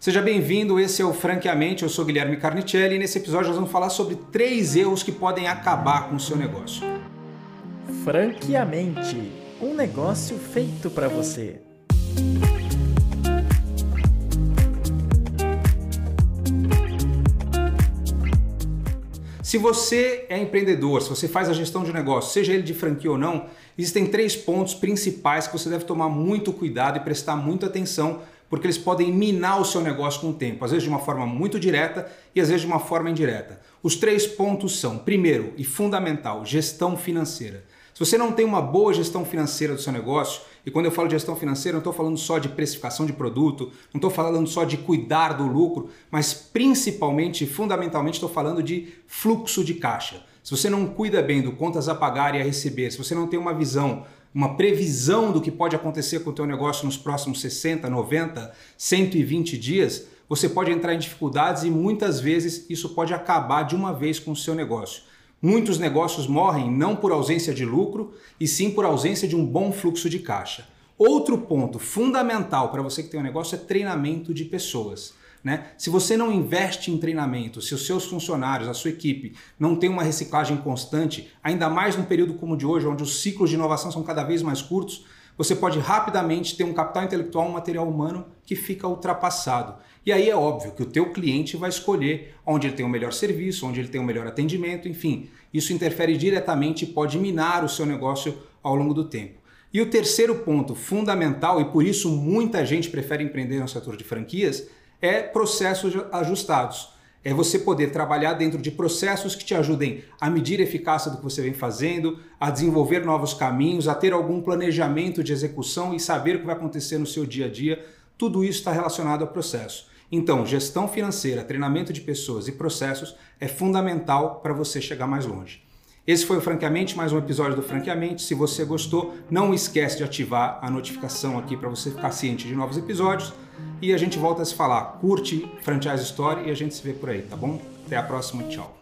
Seja bem-vindo, esse é o Franqueamente, eu sou Guilherme Carnicelli e nesse episódio nós vamos falar sobre três erros que podem acabar com o seu negócio. Franqueamente, um negócio feito para você. Se você é empreendedor, se você faz a gestão de negócio, seja ele de franquia ou não, existem três pontos principais que você deve tomar muito cuidado e prestar muita atenção porque eles podem minar o seu negócio com o tempo, às vezes de uma forma muito direta e às vezes de uma forma indireta. Os três pontos são, primeiro e fundamental, gestão financeira. Se você não tem uma boa gestão financeira do seu negócio, e quando eu falo de gestão financeira, não estou falando só de precificação de produto, não estou falando só de cuidar do lucro, mas principalmente fundamentalmente estou falando de fluxo de caixa. Se você não cuida bem do contas a pagar e a receber, se você não tem uma visão uma previsão do que pode acontecer com o teu negócio nos próximos 60, 90, 120 dias, você pode entrar em dificuldades e muitas vezes isso pode acabar de uma vez com o seu negócio. Muitos negócios morrem não por ausência de lucro, e sim por ausência de um bom fluxo de caixa. Outro ponto fundamental para você que tem um negócio é treinamento de pessoas. Né? Se você não investe em treinamento, se os seus funcionários, a sua equipe, não tem uma reciclagem constante, ainda mais num período como o de hoje, onde os ciclos de inovação são cada vez mais curtos, você pode rapidamente ter um capital intelectual, um material humano que fica ultrapassado. E aí é óbvio que o teu cliente vai escolher onde ele tem o melhor serviço, onde ele tem o melhor atendimento, enfim. Isso interfere diretamente e pode minar o seu negócio ao longo do tempo. E o terceiro ponto fundamental, e por isso muita gente prefere empreender no setor de franquias, é processos ajustados. É você poder trabalhar dentro de processos que te ajudem a medir a eficácia do que você vem fazendo, a desenvolver novos caminhos, a ter algum planejamento de execução e saber o que vai acontecer no seu dia a dia. Tudo isso está relacionado ao processo. Então, gestão financeira, treinamento de pessoas e processos é fundamental para você chegar mais longe. Esse foi o Franqueamente, mais um episódio do Franqueamente. Se você gostou, não esquece de ativar a notificação aqui para você ficar ciente de novos episódios. E a gente volta a se falar. Curte Franchise Story e a gente se vê por aí, tá bom? Até a próxima, tchau.